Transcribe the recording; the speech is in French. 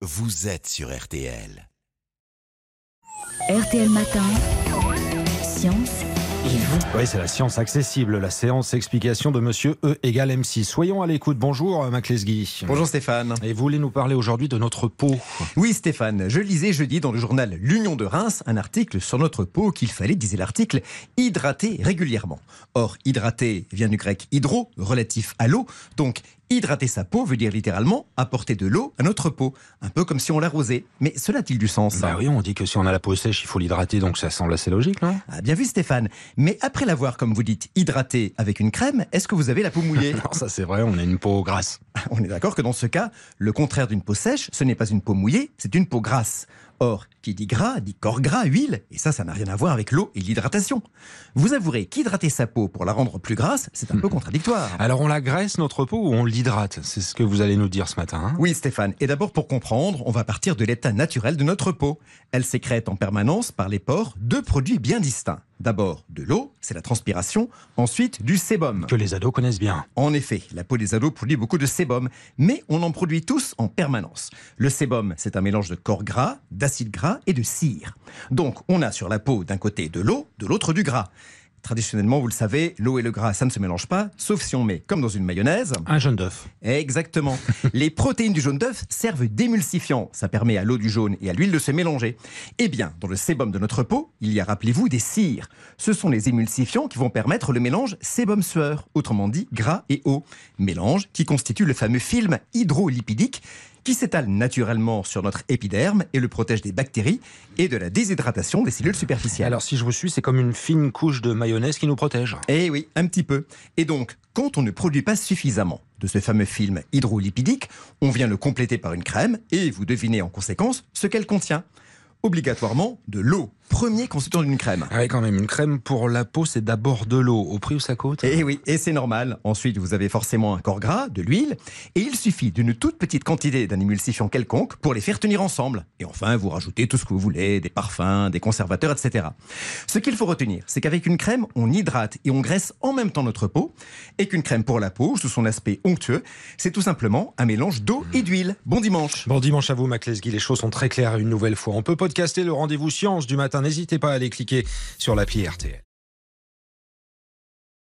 vous êtes sur RTL. RTL Matin, Science et vous. Oui, c'est la science accessible, la séance explication de monsieur E égale M6. Soyons à l'écoute. Bonjour, euh, Maclesguy. Bonjour Stéphane. Et vous voulez nous parler aujourd'hui de notre peau? Oui Stéphane, je lisais jeudi dans le journal L'Union de Reims un article sur notre peau qu'il fallait, disait l'article, hydrater régulièrement. Or, hydrater vient du grec hydro, relatif à l'eau, donc Hydrater sa peau veut dire littéralement apporter de l'eau à notre peau, un peu comme si on l'arrosait. Mais cela a-t-il du sens? Bah oui, on dit que si on a la peau sèche, il faut l'hydrater, donc ça semble assez logique, non? Ah, Bien vu Stéphane. Mais après l'avoir, comme vous dites, hydraté avec une crème, est-ce que vous avez la peau mouillée? Alors ça c'est vrai, on a une peau grasse. On est d'accord que dans ce cas, le contraire d'une peau sèche, ce n'est pas une peau mouillée, c'est une peau grasse. Or, qui dit gras, dit corps gras, huile, et ça, ça n'a rien à voir avec l'eau et l'hydratation. Vous avouerez qu'hydrater sa peau pour la rendre plus grasse, c'est un peu contradictoire. Alors on la graisse notre peau ou on l'hydrate? C'est ce que vous allez nous dire ce matin. hein? Oui, Stéphane. Et d'abord, pour comprendre, on va partir de l'état naturel de notre peau. Elle sécrète en permanence par les pores deux produits bien distincts. D'abord, de l'eau, c'est la transpiration. Ensuite, du sébum. que les ados connaissent bien. En effet, la peau des ados produit beaucoup de sébum, mais on en produit tous en permanence. Le sébum, c'est un mélange de corps gras, d'acide gras et de cire. Donc, on a sur la peau d'un côté de l'eau, de l'autre du gras. Traditionnellement, vous le savez, l'eau et le gras, ça ne se mélange pas, sauf si on met, comme dans une mayonnaise, Un jaune d'œuf. Exactement. Les protéines du jaune d'œuf servent d'émulsifiant. Ça permet à l'eau du jaune et à l'huile de se mélanger. Eh bien, dans le sébum de notre peau, il y a, rappelez-vous, des cires. Ce sont les émulsifiants qui vont permettre le mélange sébum-sueur, autrement dit gras et eau. Mélange qui constitue le fameux film hydrolipidique qui s'étale naturellement sur notre épiderme et le protège des bactéries et de la déshydratation des cellules superficielles. Alors si je vous suis, c'est comme une fine couche de mayonnaise qui nous protège. Eh oui, un petit peu. Et donc, quand on ne produit pas suffisamment de ce fameux film hydrolipidique, on vient le compléter par une crème et vous devinez en conséquence ce qu'elle contient. Obligatoirement de l'eau, premier constituant d'une crème. Ah oui, quand même, une crème pour la peau, c'est d'abord de l'eau. Au prix où ça coûte? Et oui, et c'est normal. Ensuite, vous avez forcément un corps gras, de l'huile, et il suffit d'une toute petite quantité d'un émulsifiant quelconque pour les faire tenir ensemble. Et enfin, vous rajoutez tout ce que vous voulez, des parfums, des conservateurs, etc. Ce qu'il faut retenir, c'est qu'avec une crème, on hydrate et on graisse en même temps notre peau, et qu'une crème pour la peau, sous son aspect onctueux, c'est tout simplement un mélange d'eau et d'huile. Bon dimanche Bon dimanche à vous, Maclesguy. Les choses sont très claires une nouvelle fois. On peut podcaster le rendez-vous science du matin. N'hésitez pas à aller cliquer sur l'appli RTL.